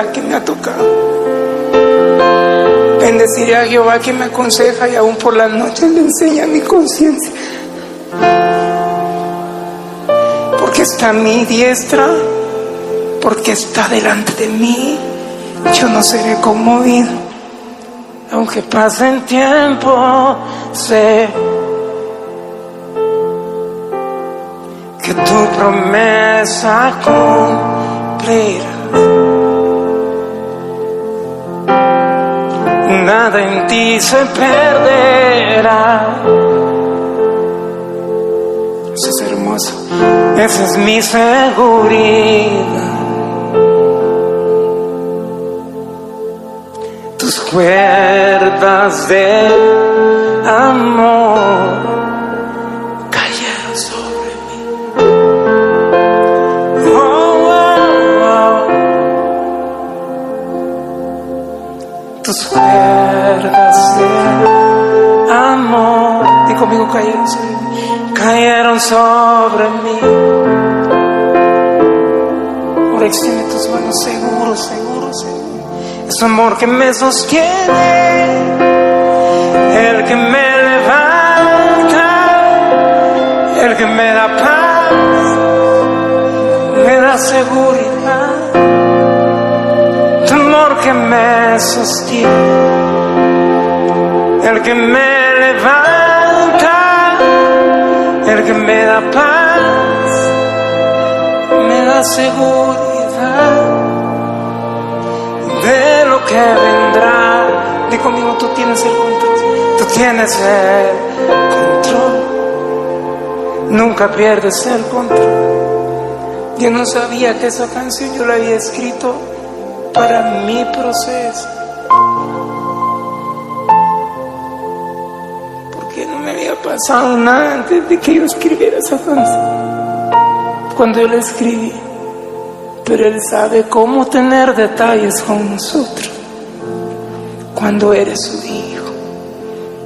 que me ha tocado. Bendeciré a Jehová que me aconseja y aún por las noches le enseña mi conciencia. Porque está a mi diestra, porque está delante de mí, yo no seré conmovido. Aunque pasen tiempo, sé que tu promesa cumplirá. nada en ti se perderá. Eso es hermoso. Esa es mi seguridad. Tus cuerdas de amor. Cayeron sobre mí. Cayeron sobre mí. Ahora extiende tus manos seguro, seguro, seguro. Es amor que me sostiene, el que me levanta, el que me da paz, me da seguridad. Tu amor que me sostiene, el que me levanta, el que me da paz, me da seguridad de lo que vendrá. Di conmigo, tú tienes el control, tú tienes el control, nunca pierdes el control. Yo no sabía que esa canción yo la había escrito para mi proceso. Nada antes de que yo escribiera esa canción. Cuando yo la escribí, pero Él sabe cómo tener detalles con nosotros. Cuando eres su hijo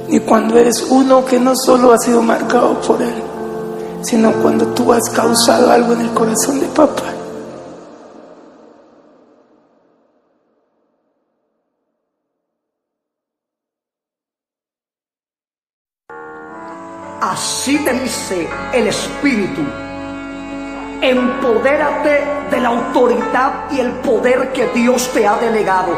y cuando eres uno que no solo ha sido marcado por Él, sino cuando tú has causado algo en el corazón de papá. Así te dice el Espíritu. Empodérate de la autoridad y el poder que Dios te ha delegado.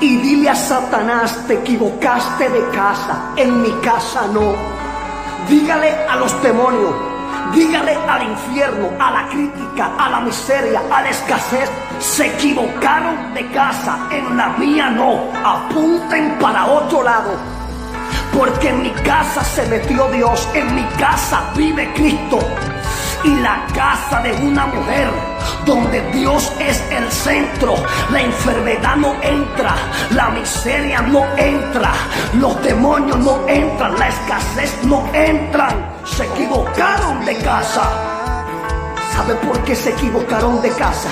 Y dile a Satanás, te equivocaste de casa, en mi casa no. Dígale a los demonios, dígale al infierno, a la crítica, a la miseria, a la escasez. Se equivocaron de casa, en la mía no. Apunten para otro lado. Porque en mi casa se metió Dios, en mi casa vive Cristo. Y la casa de una mujer donde Dios es el centro, la enfermedad no entra, la miseria no entra, los demonios no entran, la escasez no entran. Se equivocaron de casa. ¿Sabe por qué se equivocaron de casa?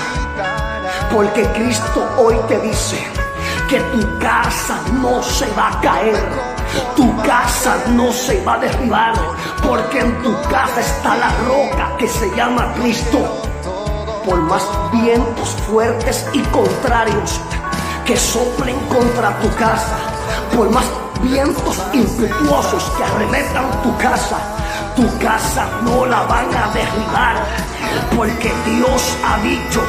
Porque Cristo hoy te dice que tu casa no se va a caer. Tu casa no se va a derribar porque en tu casa está la roca que se llama Cristo. Por más vientos fuertes y contrarios que soplen contra tu casa, por más vientos impetuosos que arremetan tu casa, tu casa no la van a derribar porque Dios ha dicho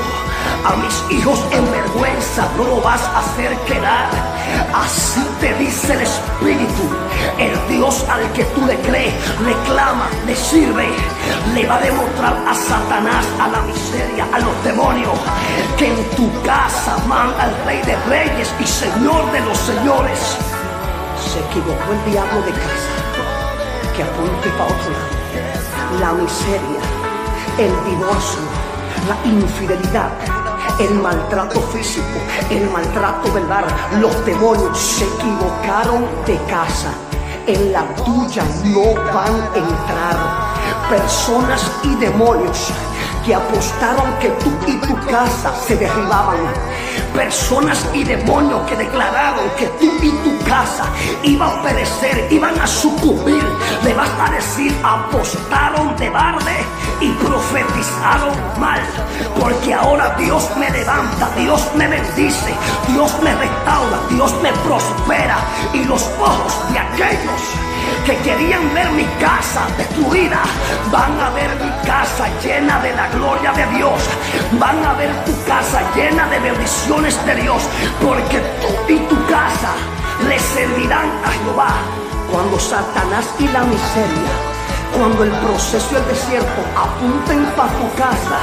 a mis hijos en vergüenza no lo vas a hacer quedar. Así te dice el Espíritu. El Dios al que tú le crees, le clama, le sirve, le va a demostrar a Satanás, a la miseria, a los demonios, que en tu casa manda el Rey de Reyes y Señor de los Señores. Se equivocó el diablo de casa, que apunte para otro lado. La miseria, el divorcio, la infidelidad, el maltrato físico, el maltrato verbal, los demonios se equivocaron de casa. En la tuya no van a entrar personas y demonios que apostaron que tú y tu casa se derribaban. Personas y demonios que declararon que tú y tu casa iban a perecer, iban a sucumbir. Le vas a decir, apostaron de barde y profetizaron mal. Porque ahora Dios me levanta, Dios me bendice, Dios me restaura, Dios me prospera. Y los ojos de aquellos que querían ver mi casa destruida, van a ver mi casa llena de la gloria de Dios. Van a ver tu casa llena de bendiciones de Dios, porque tú y tu casa le servirán a Jehová. Cuando Satanás y la miseria cuando el proceso y el desierto apunten para tu casa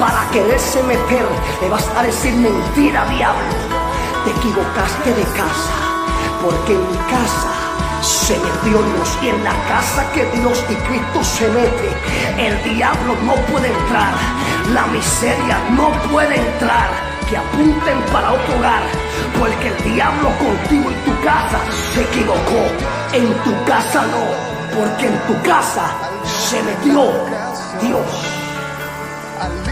para quererse meter, le vas a decir mentira, diablo. Te equivocaste de casa, porque en mi casa se metió Dios y en la casa que Dios y Cristo se mete, el diablo no puede entrar, la miseria no puede entrar, que apunten para otro hogar, porque el diablo contigo y tu casa se equivocó, en tu casa no, porque en tu casa se metió Dios.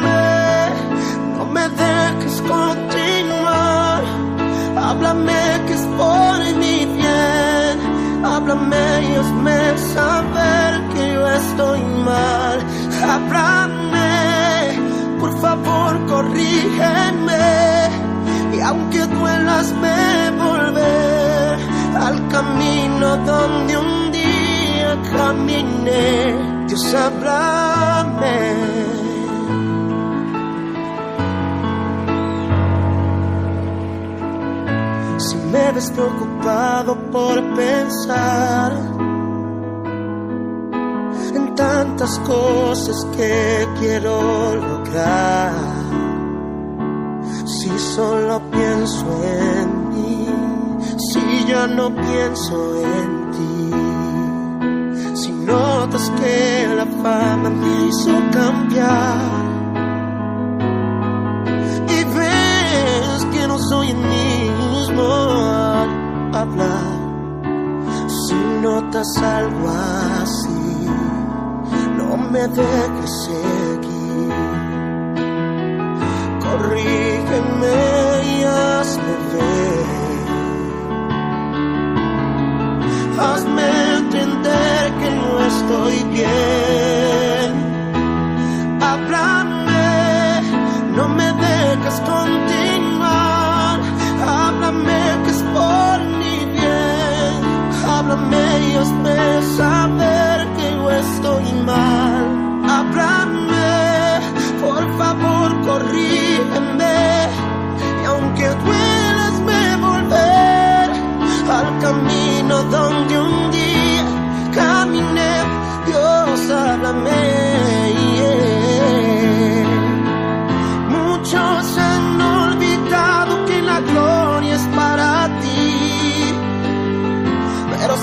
continuar. Háblame que es por mi bien. Háblame y hazme saber que yo estoy mal. Háblame, por favor, corrígeme. Y aunque duelas, me volver al camino donde un día caminé. Dios, háblame. Me ves preocupado por pensar en tantas cosas que quiero lograr, si solo pienso en mí, si ya no pienso en ti, si notas que la fama me hizo cambiar y ves que no soy el mismo al hablar. Si notas algo así, no me dejes seguir. Corrígeme y hazme ver. Hazme entender que no estoy bien. Háblame, no me dejes continuar. Y hazme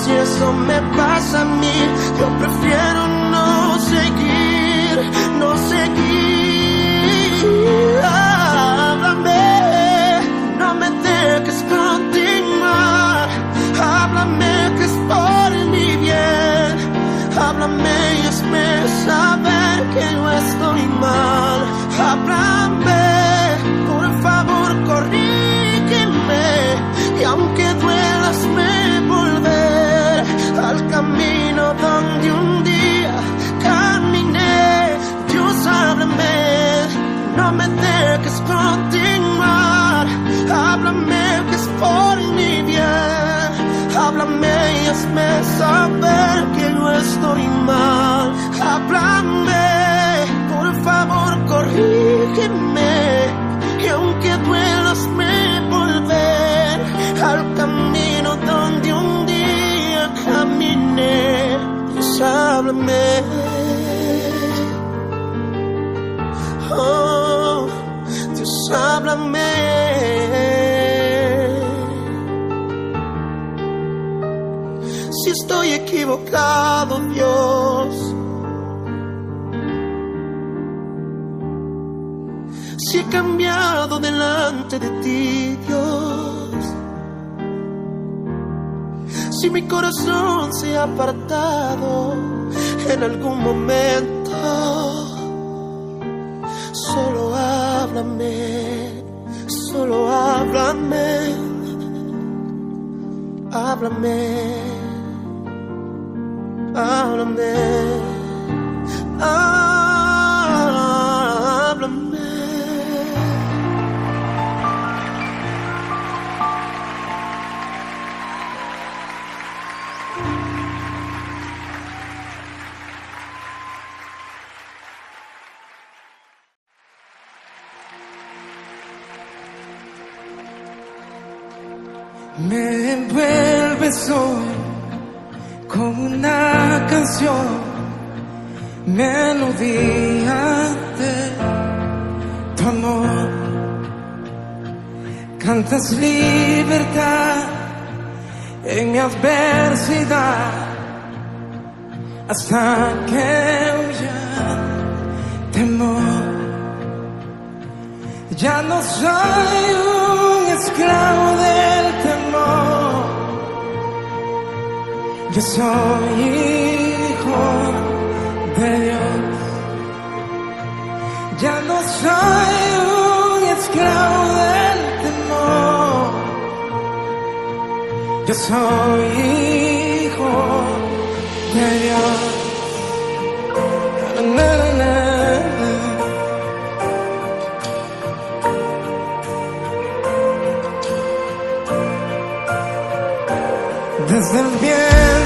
si eso me pasa a mí, yo prefiero no seguir, no seguir. Háblame, no me dejes continuar. Háblame que es por mi bien. Háblame y hazme saber corrígeme. Que aunque duelas, me volver al camino donde un día caminé. Dios, háblame. Oh, Dios, háblame. Si estoy equivocado, Dios. Cambiado delante de ti, Dios. Si mi corazón se ha apartado en algún momento, solo háblame, solo háblame, háblame, háblame, háblame. sientas libertad en mi adversidad hasta que huya temor. Ya no soy un esclavo del temor, yo soy hijo de Dios. Ya no soy yo soy hijo de Dios. Na, na, na, Desde el bien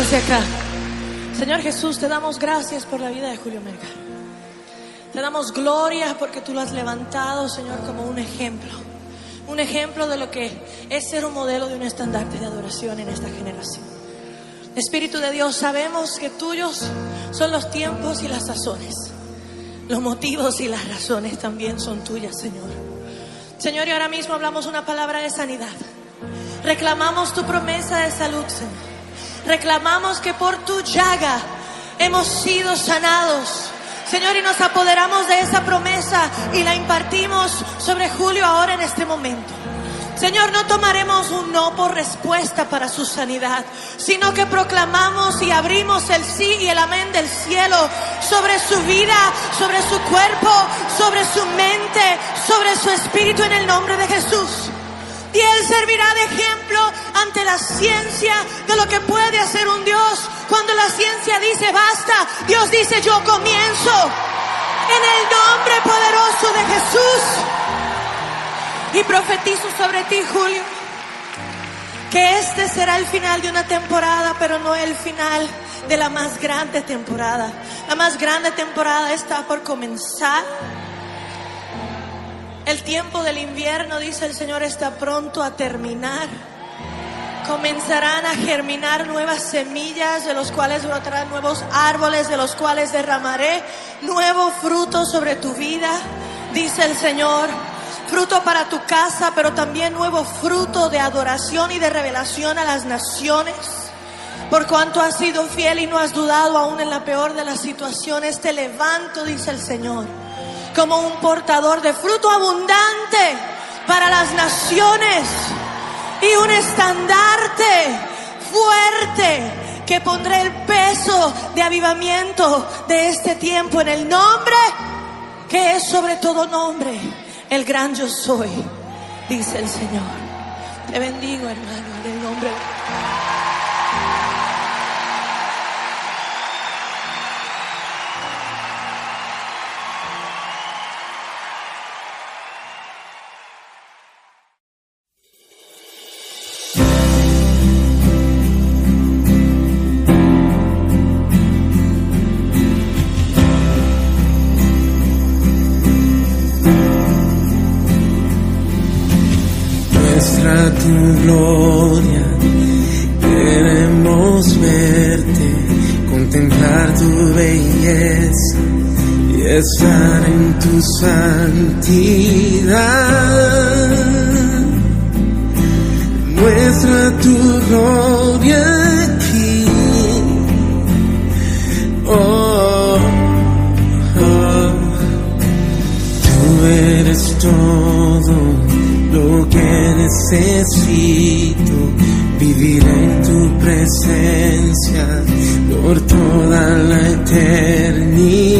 hacia acá. Señor Jesús, te damos gracias por la vida de Julio Melgar. Te damos gloria porque tú lo has levantado, Señor, como un ejemplo. Un ejemplo de lo que es ser un modelo de un estandarte de adoración en esta generación. Espíritu de Dios, sabemos que tuyos son los tiempos y las sazones. Los motivos y las razones también son tuyas, Señor. Señor, y ahora mismo hablamos una palabra de sanidad. Reclamamos tu promesa de salud, Señor. Reclamamos que por tu llaga hemos sido sanados. Señor, y nos apoderamos de esa promesa y la impartimos sobre Julio ahora en este momento. Señor, no tomaremos un no por respuesta para su sanidad, sino que proclamamos y abrimos el sí y el amén del cielo sobre su vida, sobre su cuerpo, sobre su mente, sobre su espíritu en el nombre de Jesús. Y Él servirá de ejemplo ante la ciencia de lo que puede hacer un Dios. Cuando la ciencia dice basta, Dios dice yo comienzo. En el nombre poderoso de Jesús. Y profetizo sobre ti, Julio, que este será el final de una temporada, pero no el final de la más grande temporada. La más grande temporada está por comenzar. El tiempo del invierno, dice el Señor, está pronto a terminar. Comenzarán a germinar nuevas semillas, de los cuales brotarán nuevos árboles, de los cuales derramaré nuevo fruto sobre tu vida, dice el Señor. Fruto para tu casa, pero también nuevo fruto de adoración y de revelación a las naciones. Por cuanto has sido fiel y no has dudado aún en la peor de las situaciones, te levanto, dice el Señor como un portador de fruto abundante para las naciones y un estandarte fuerte que pondré el peso de avivamiento de este tiempo en el nombre que es sobre todo nombre, el gran yo soy, dice el Señor. Te bendigo, hermano, en el nombre de en tu santidad. Muestra tu gloria aquí. Oh, oh. Tú eres todo lo que necesito, vivir en tu presencia por toda la eternidad.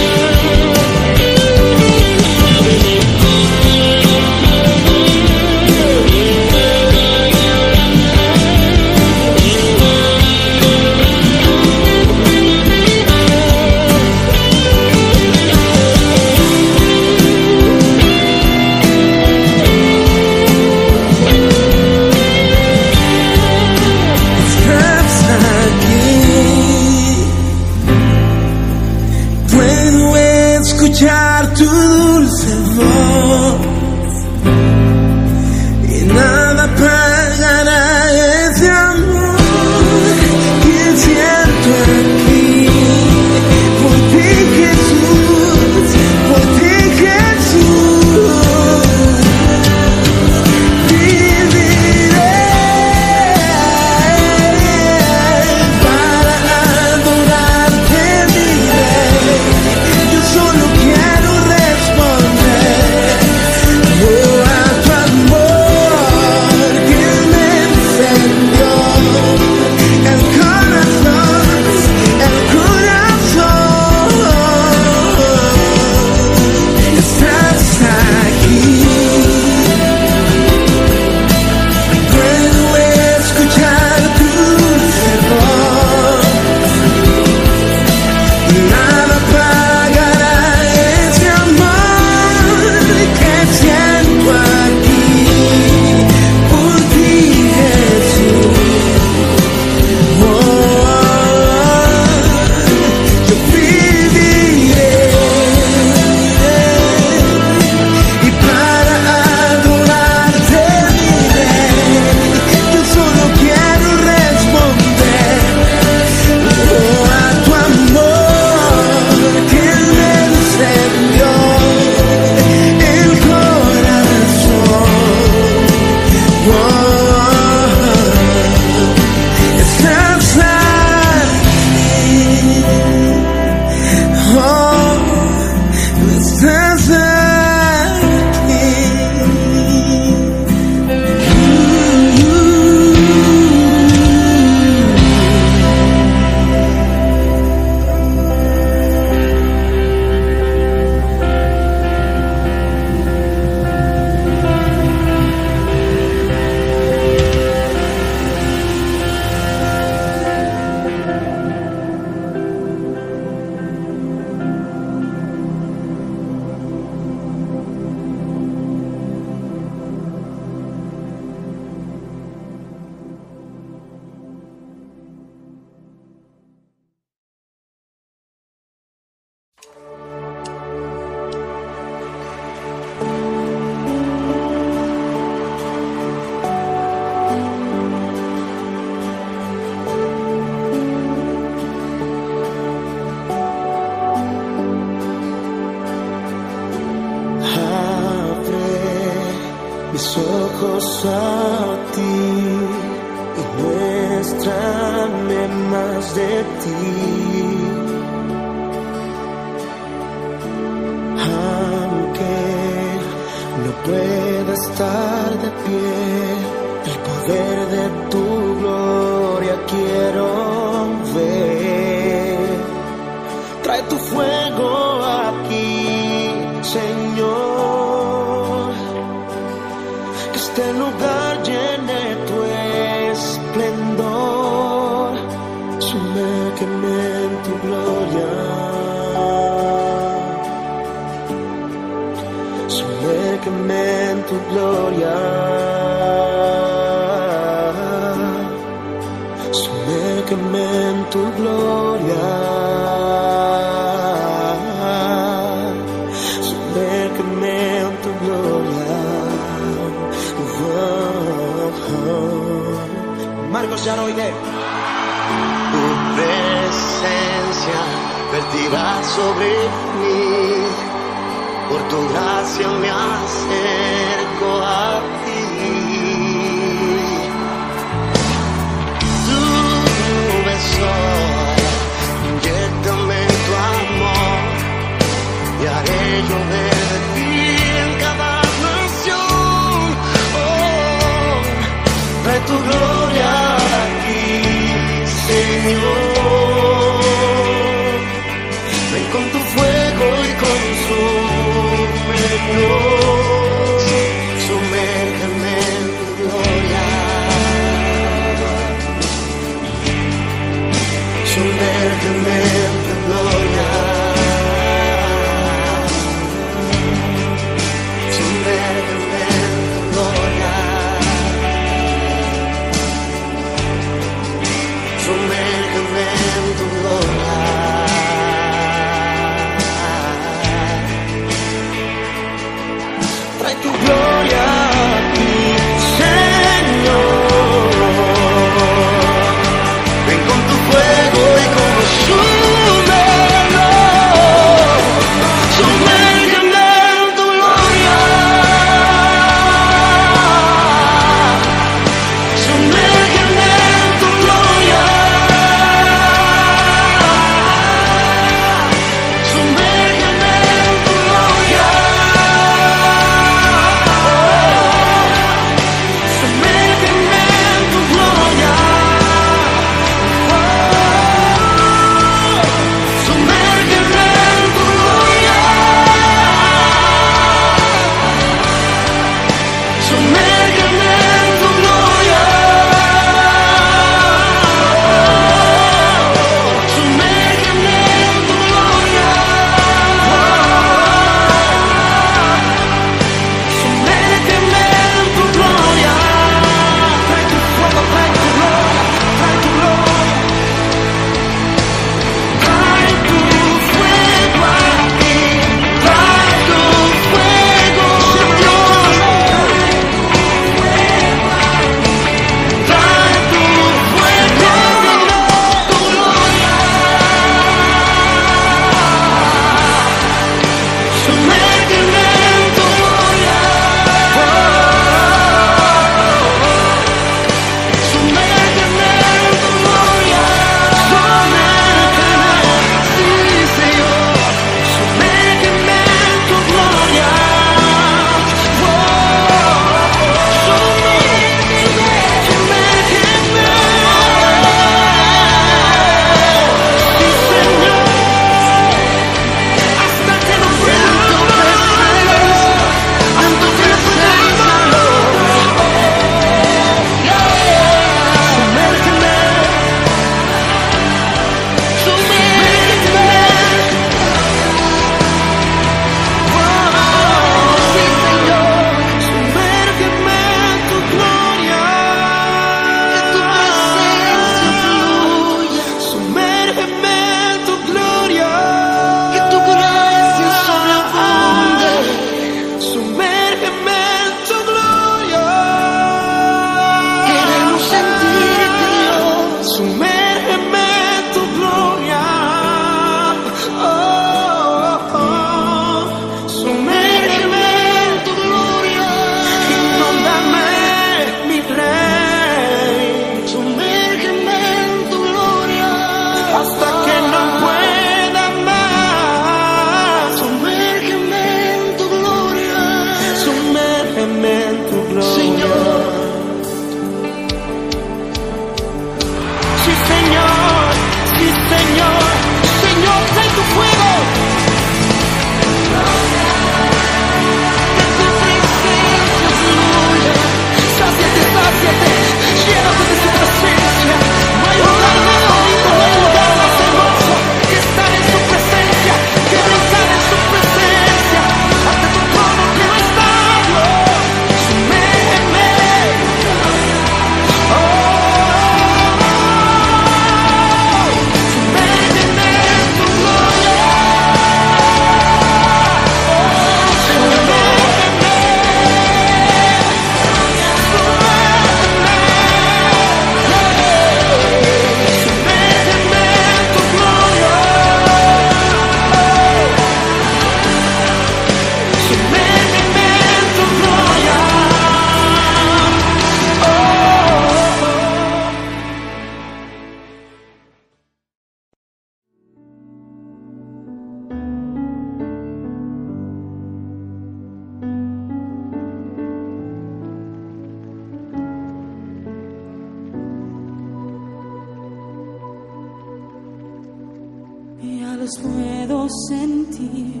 los puedo sentir,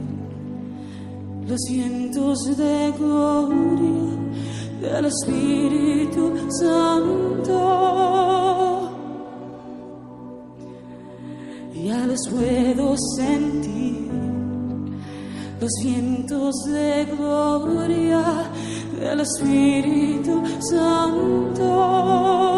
los vientos de gloria del Espíritu Santo. Ya los puedo sentir, los vientos de gloria del Espíritu Santo.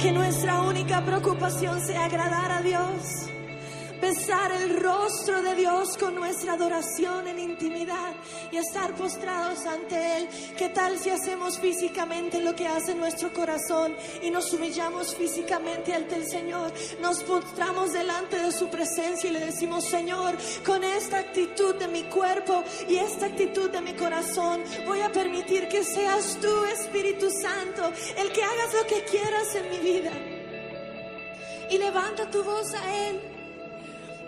Que nuestra única preocupación sea agradar a Dios, besar el rostro de Dios con nuestra adoración en intimidad y estar postrados ante Él. ¿Qué tal si hacemos físicamente lo que hace nuestro corazón y nos humillamos físicamente ante el Señor? Nos postramos delante de su presencia y le decimos, Señor, con esta actitud de mi cuerpo y esta actitud de mi corazón, voy a permitir que seas tú, Espíritu Santo, el que hagas lo que quieras en mi vida. Y levanta tu voz a Él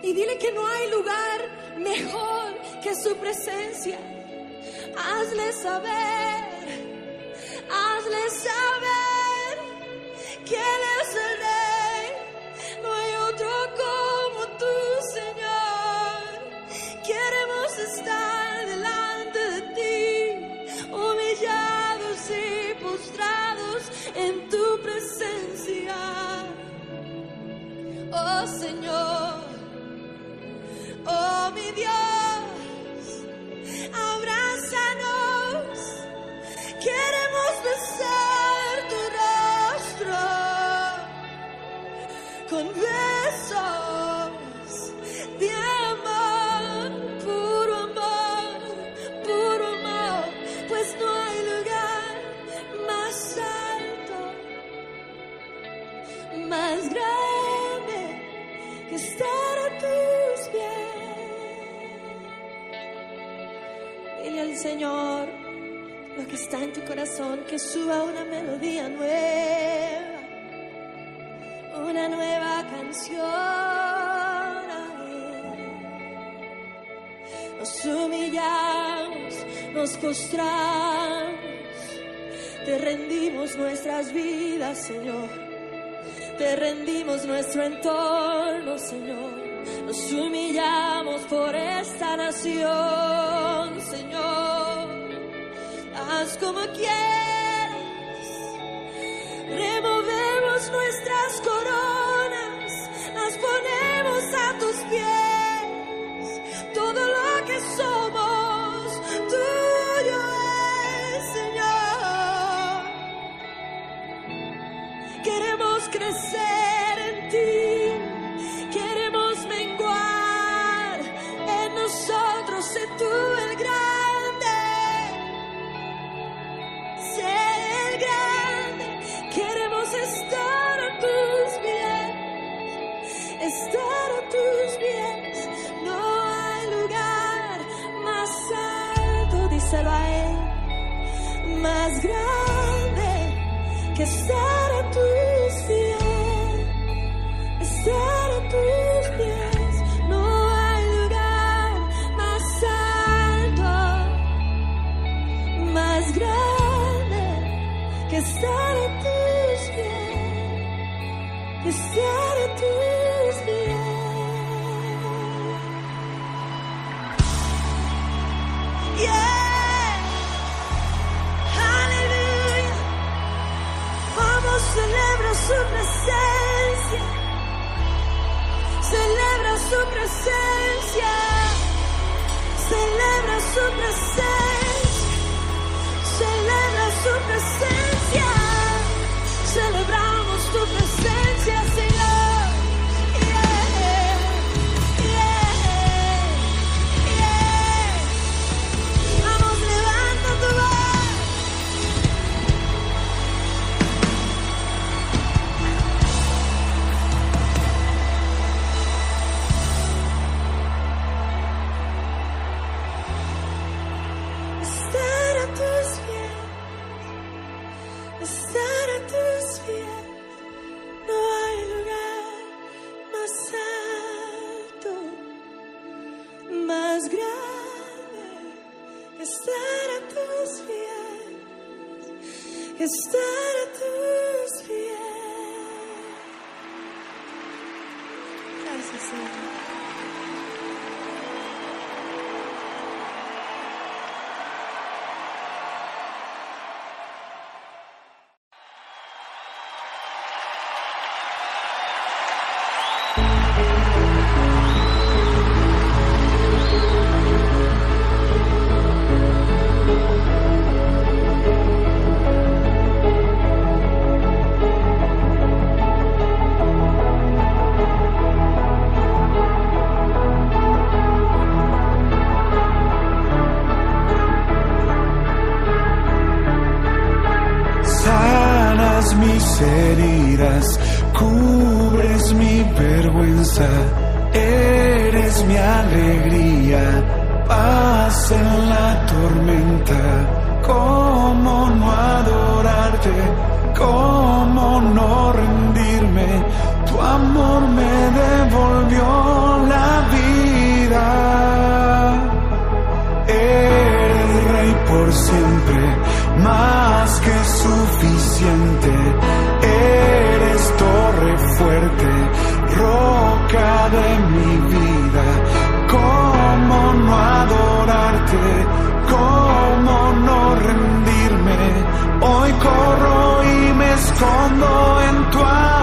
y dile que no hay lugar mejor que su presencia. Hazle saber, hazle saber que Él es el Rey. No hay otro como tú, Señor. Queremos estar delante de ti, humillados y postrados en tu presencia. Oh Señor. Oh mi Dios, Señor lo que está en tu corazón, que suba una melodía nueva, una nueva canción. Nos humillamos, nos postramos, te rendimos nuestras vidas, Señor. Te rendimos nuestro entorno, Señor. Nos humillamos por esta nación, Señor. Haz como quieras. Removemos nuestras coronas, las ponemos tus pies, no hay lugar más alto, díselo a él, más grande que estar a tus pies, estar a tus pies. No hay lugar más alto, más grande que estar a tus pies, estar a tus pies. Aleluya. Vamos, celebra su presencia. Celebra su presencia. Celebra su presencia. Celebra su presencia. Celebramos tu presencia, heridas, cubres mi vergüenza, eres mi alegría, paz en la tormenta, cómo no adorarte, cómo no rendirme, tu amor me devolvió la vida. Eres rey por siempre, más que suficiente fuerte, roca de mi vida. ¿Cómo no adorarte? ¿Cómo no rendirme? Hoy corro y me escondo en tu alma.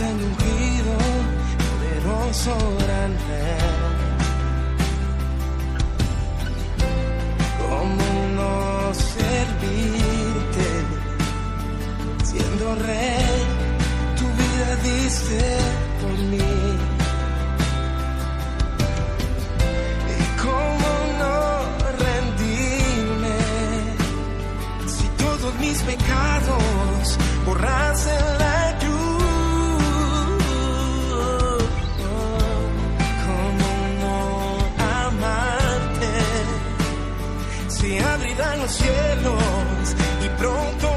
Senhor ungido, poderoso, grande. ¿Cómo no servirte? Siendo rey, tu vida diste por mí. ¿Y cómo no rendirme si todos mis pecados los cielos y pronto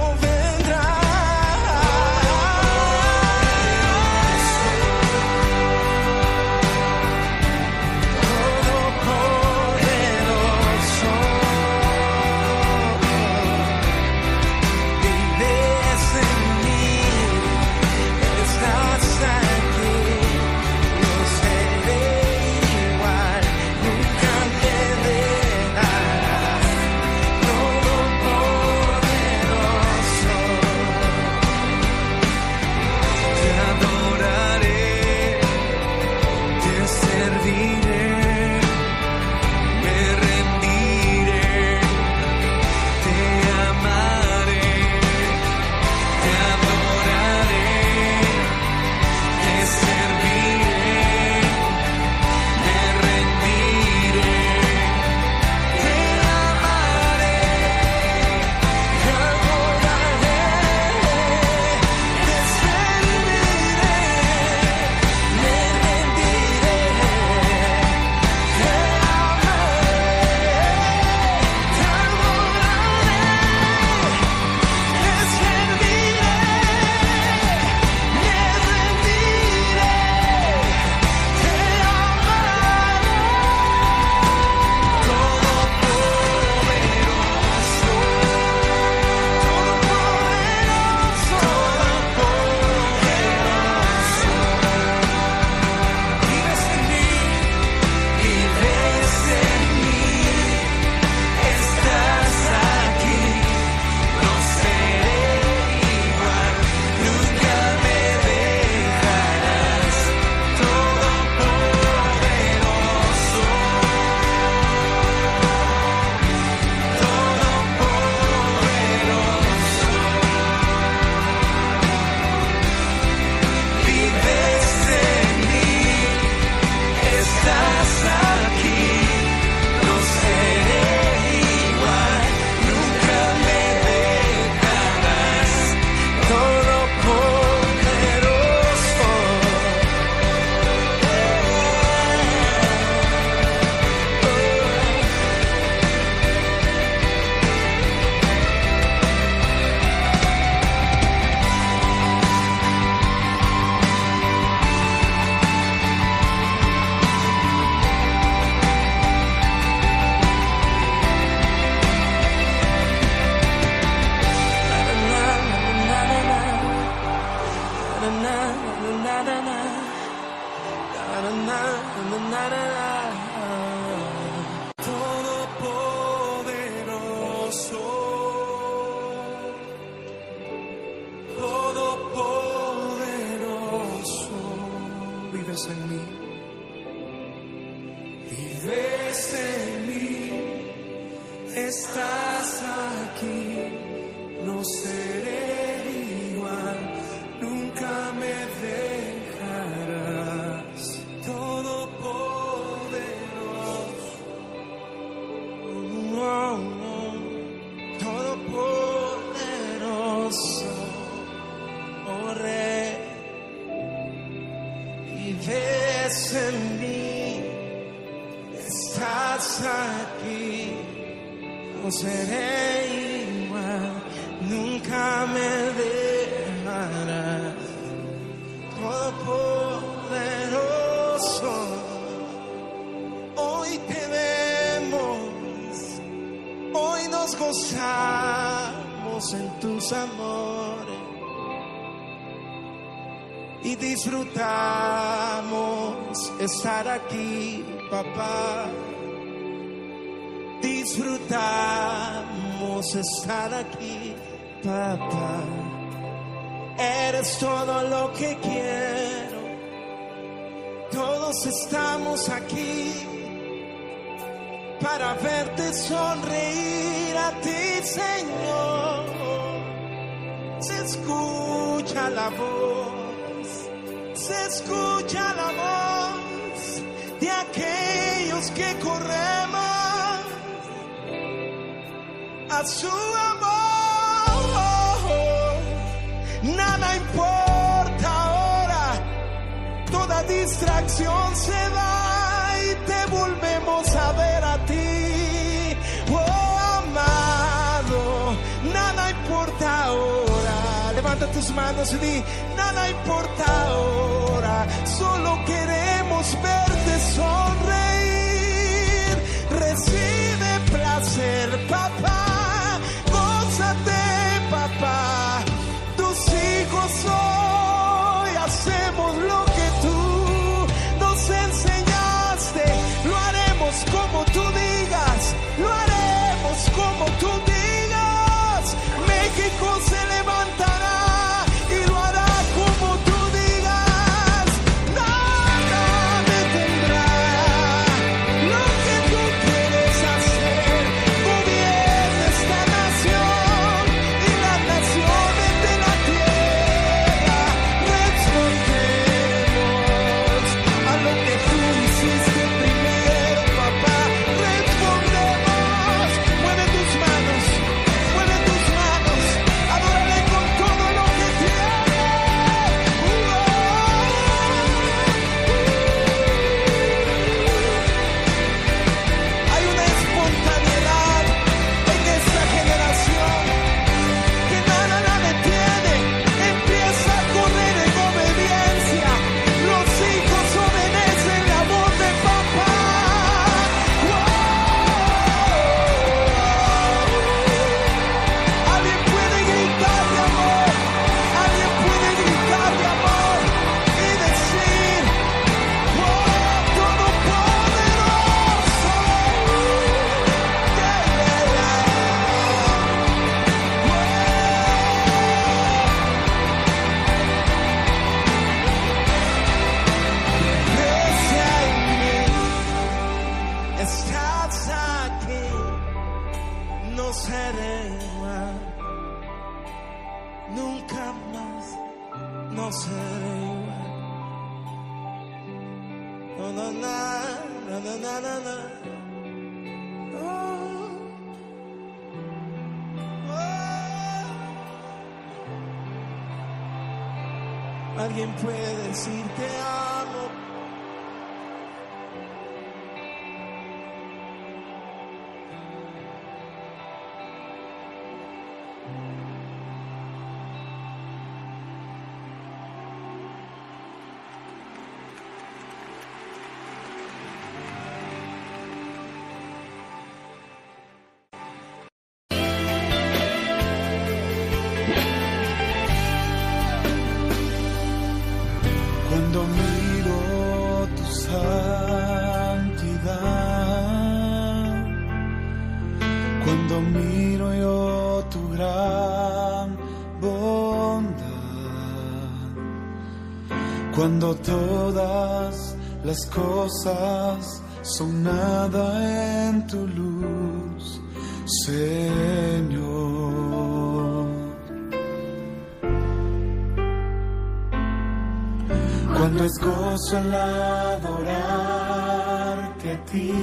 aquí para verte sonreír a ti, Señor. Se escucha la voz, se escucha la voz de aquellos que corremos a su amor. Nada importa ahora, toda distracción se va. tus manos y di, nada importa ahora, solo queremos verte sonreír. Recibe placer, papá. las cosas son nada en tu luz, Señor. Cuando es gozo el adorarte a ti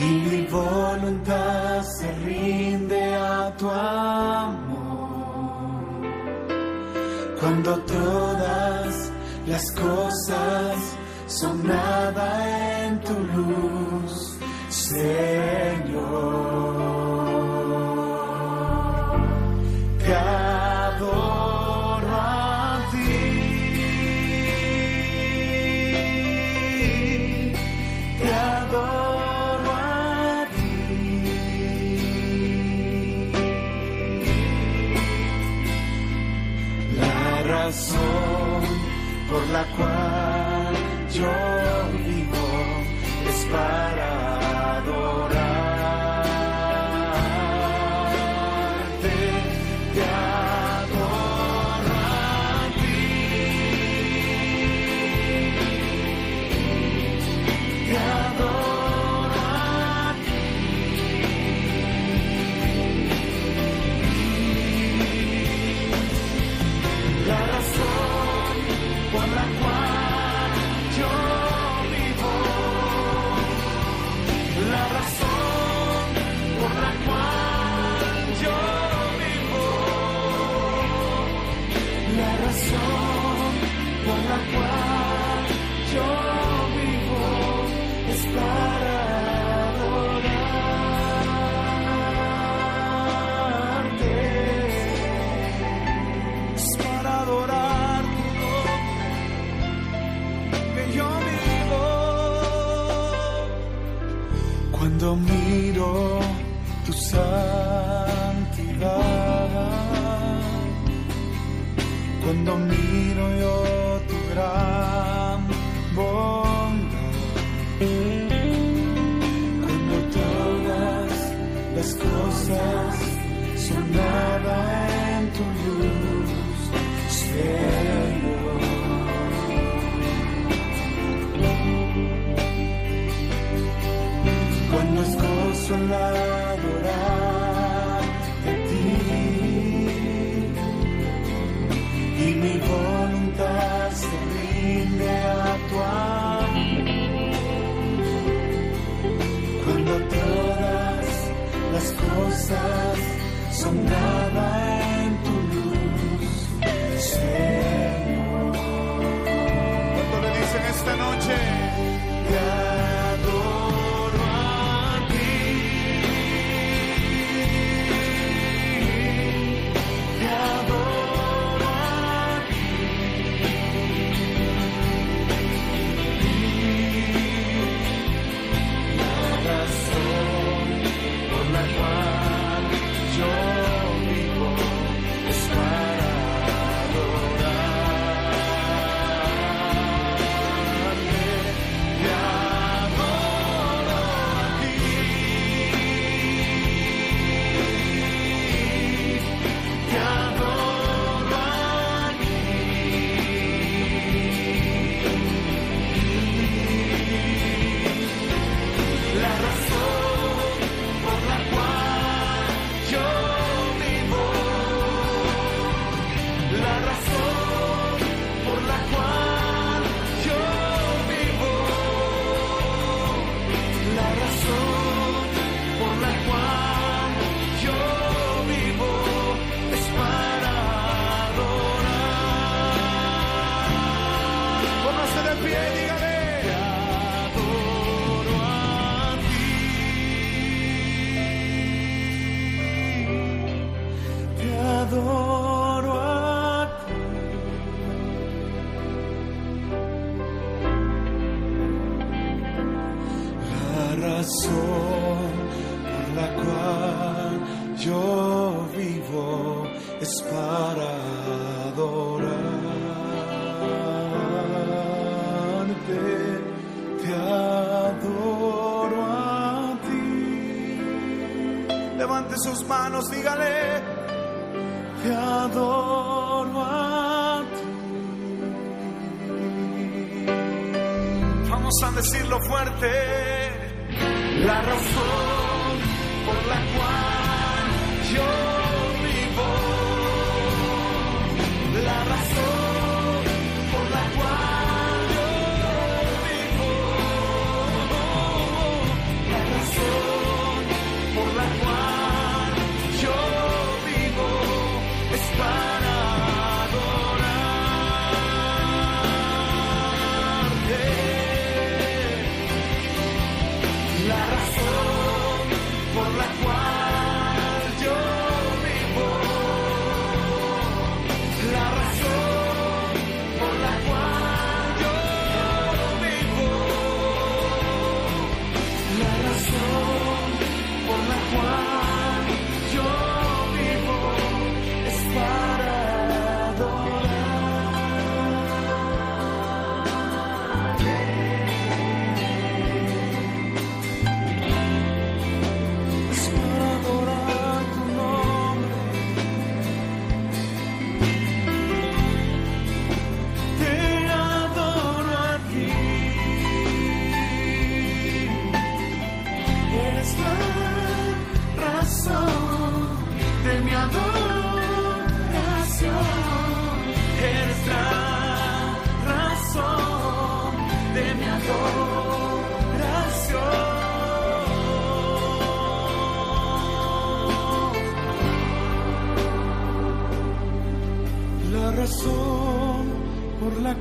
y mi voluntad se rinde a tu amor, cuando todo las cosas son nada en tu luz. na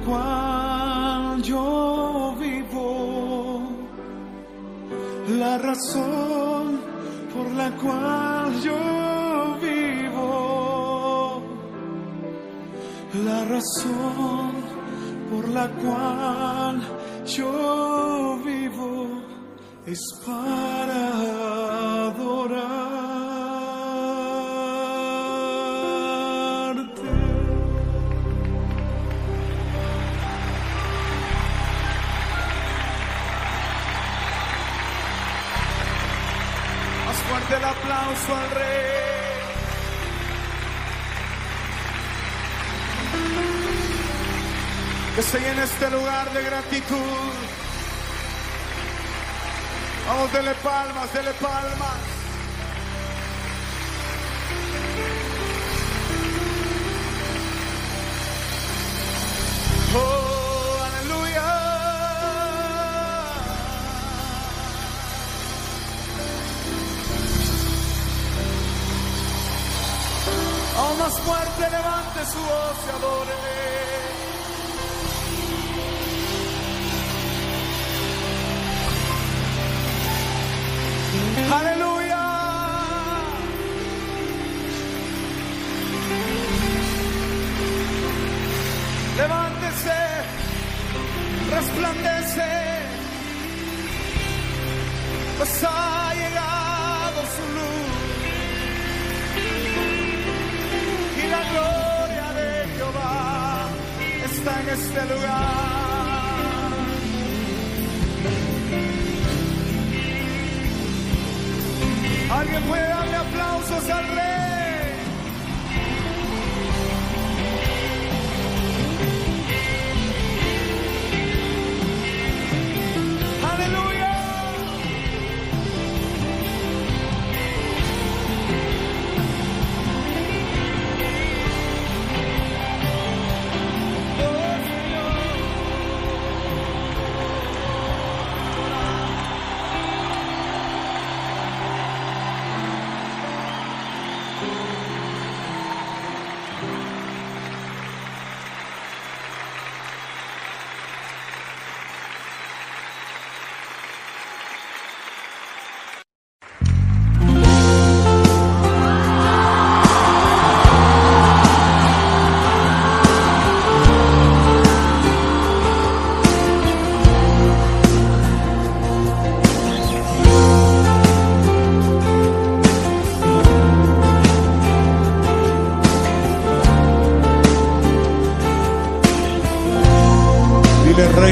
cual yo vivo, la razón por la cual yo vivo, la razón por la cual yo vivo es para aplauso al rey. Que se llene este lugar de gratitud. Vamos, dele palmas, dele palmas. levante su voz y adore.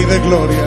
de gloria.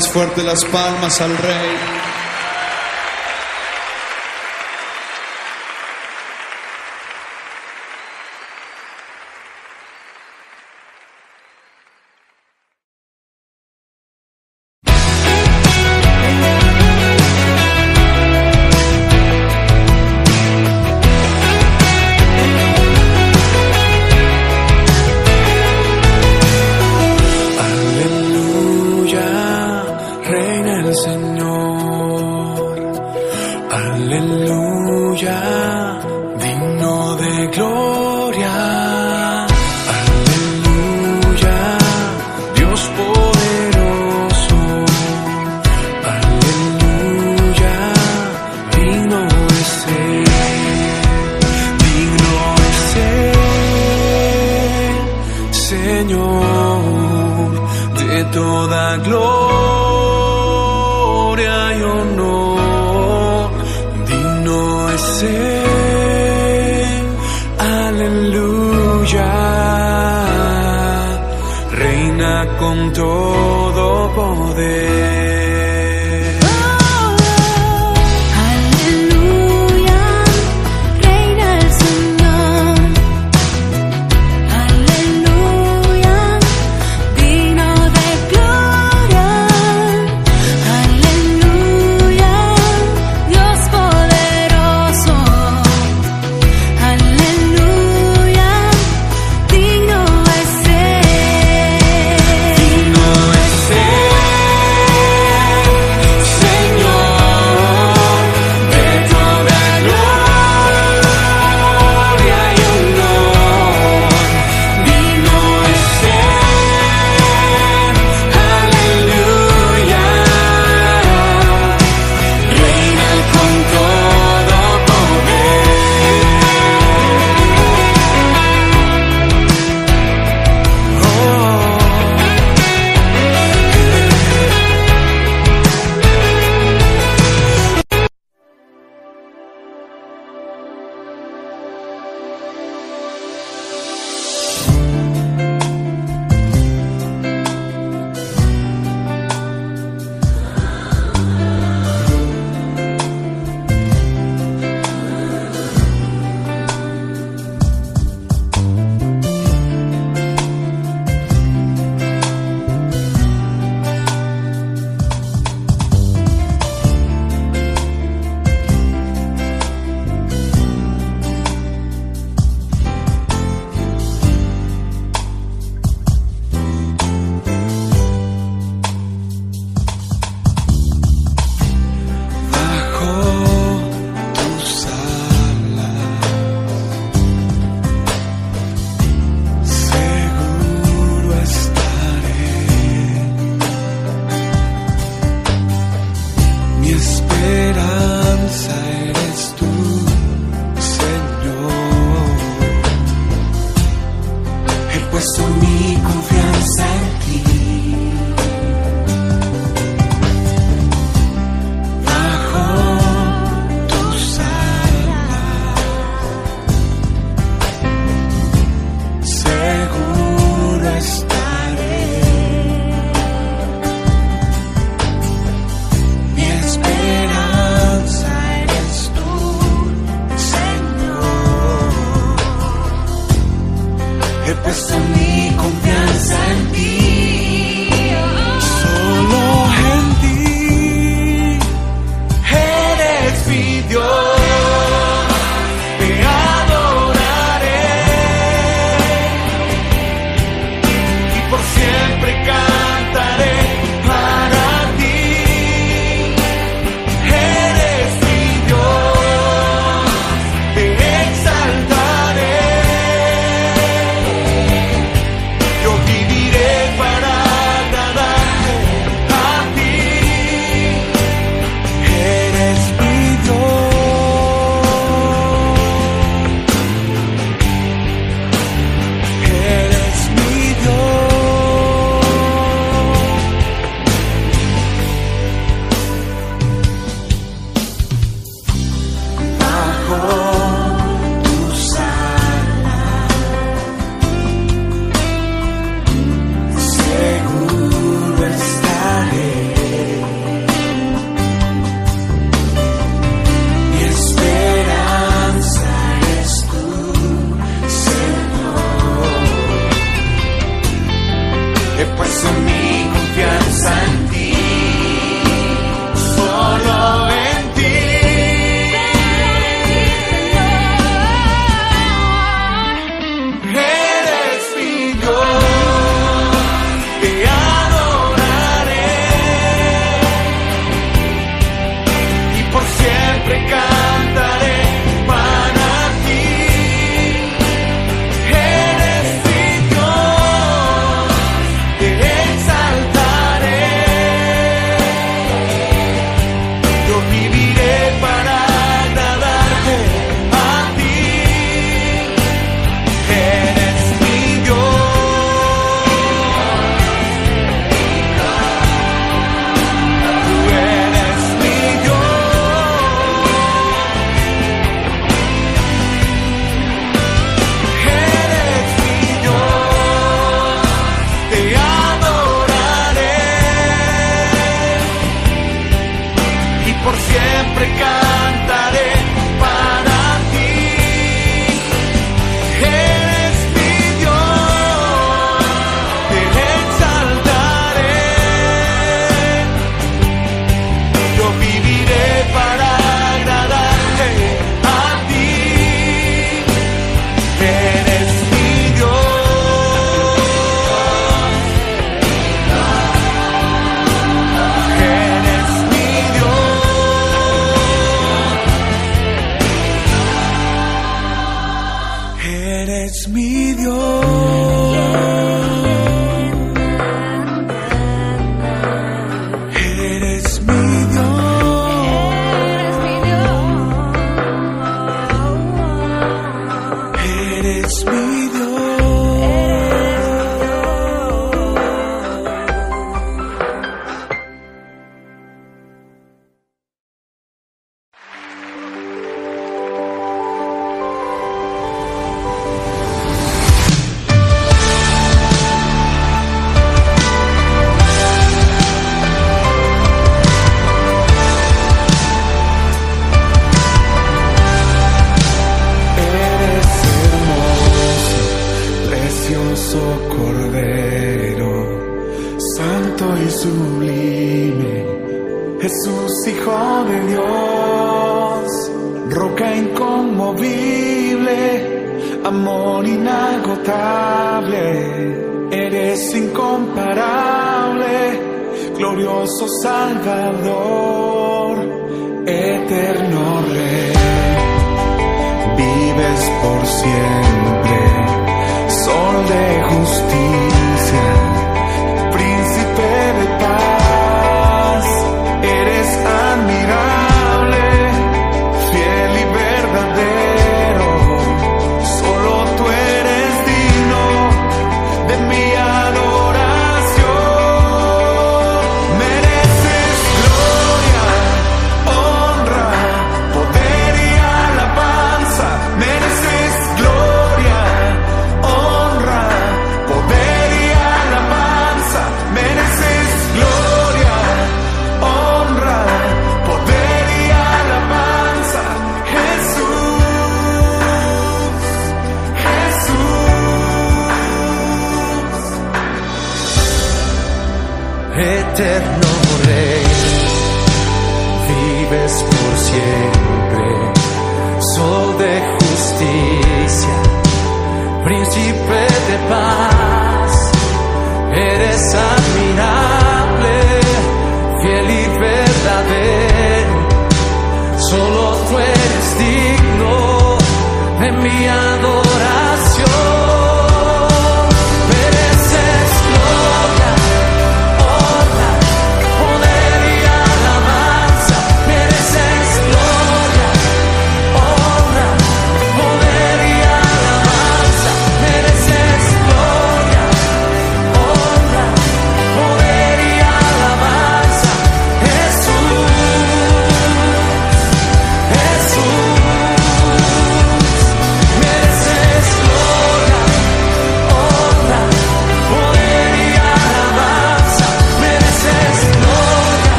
Más fuerte las palmas al Rey.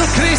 Nombre